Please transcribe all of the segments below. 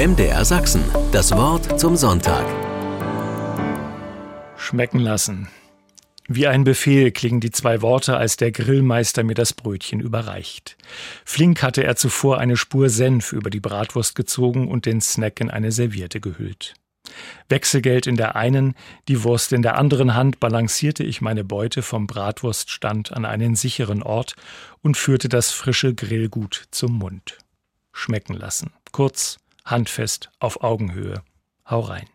MDR Sachsen, das Wort zum Sonntag. Schmecken lassen. Wie ein Befehl klingen die zwei Worte, als der Grillmeister mir das Brötchen überreicht. Flink hatte er zuvor eine Spur Senf über die Bratwurst gezogen und den Snack in eine Serviette gehüllt. Wechselgeld in der einen, die Wurst in der anderen Hand balancierte ich meine Beute vom Bratwurststand an einen sicheren Ort und führte das frische Grillgut zum Mund. Schmecken lassen. Kurz, handfest, auf Augenhöhe. Hau rein.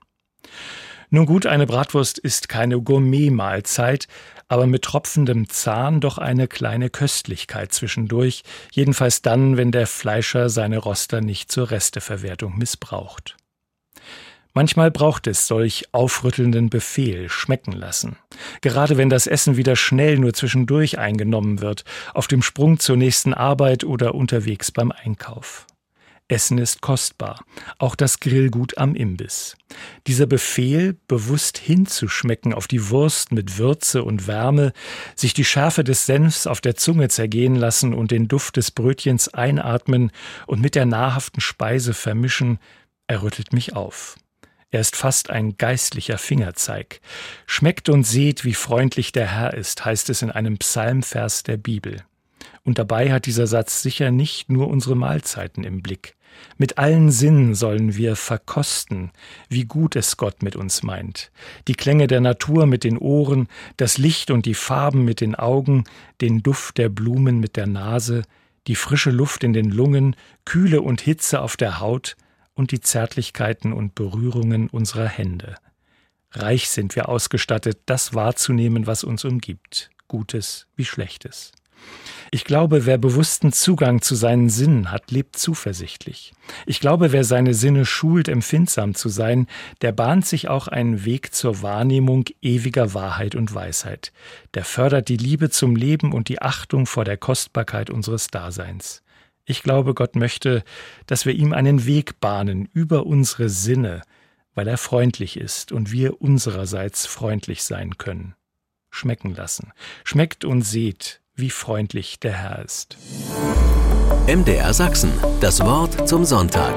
Nun gut, eine Bratwurst ist keine Gourmet-Mahlzeit, aber mit tropfendem Zahn doch eine kleine Köstlichkeit zwischendurch, jedenfalls dann, wenn der Fleischer seine Roster nicht zur Resteverwertung missbraucht. Manchmal braucht es solch aufrüttelnden Befehl schmecken lassen. Gerade wenn das Essen wieder schnell nur zwischendurch eingenommen wird, auf dem Sprung zur nächsten Arbeit oder unterwegs beim Einkauf. Essen ist kostbar, auch das Grillgut am Imbiss. Dieser Befehl, bewusst hinzuschmecken auf die Wurst mit Würze und Wärme, sich die Schärfe des Senfs auf der Zunge zergehen lassen und den Duft des Brötchens einatmen und mit der nahrhaften Speise vermischen, errüttelt mich auf. Er ist fast ein geistlicher Fingerzeig. Schmeckt und seht, wie freundlich der Herr ist, heißt es in einem Psalmvers der Bibel. Und dabei hat dieser Satz sicher nicht nur unsere Mahlzeiten im Blick. Mit allen Sinnen sollen wir verkosten, wie gut es Gott mit uns meint. Die Klänge der Natur mit den Ohren, das Licht und die Farben mit den Augen, den Duft der Blumen mit der Nase, die frische Luft in den Lungen, Kühle und Hitze auf der Haut und die Zärtlichkeiten und Berührungen unserer Hände. Reich sind wir ausgestattet, das wahrzunehmen, was uns umgibt, Gutes wie Schlechtes. Ich glaube, wer bewussten Zugang zu seinen Sinnen hat, lebt zuversichtlich. Ich glaube, wer seine Sinne schult, empfindsam zu sein, der bahnt sich auch einen Weg zur Wahrnehmung ewiger Wahrheit und Weisheit. Der fördert die Liebe zum Leben und die Achtung vor der Kostbarkeit unseres Daseins. Ich glaube, Gott möchte, dass wir ihm einen Weg bahnen über unsere Sinne, weil er freundlich ist und wir unsererseits freundlich sein können. Schmecken lassen. Schmeckt und seht, wie freundlich der Herr ist. MDR Sachsen, das Wort zum Sonntag.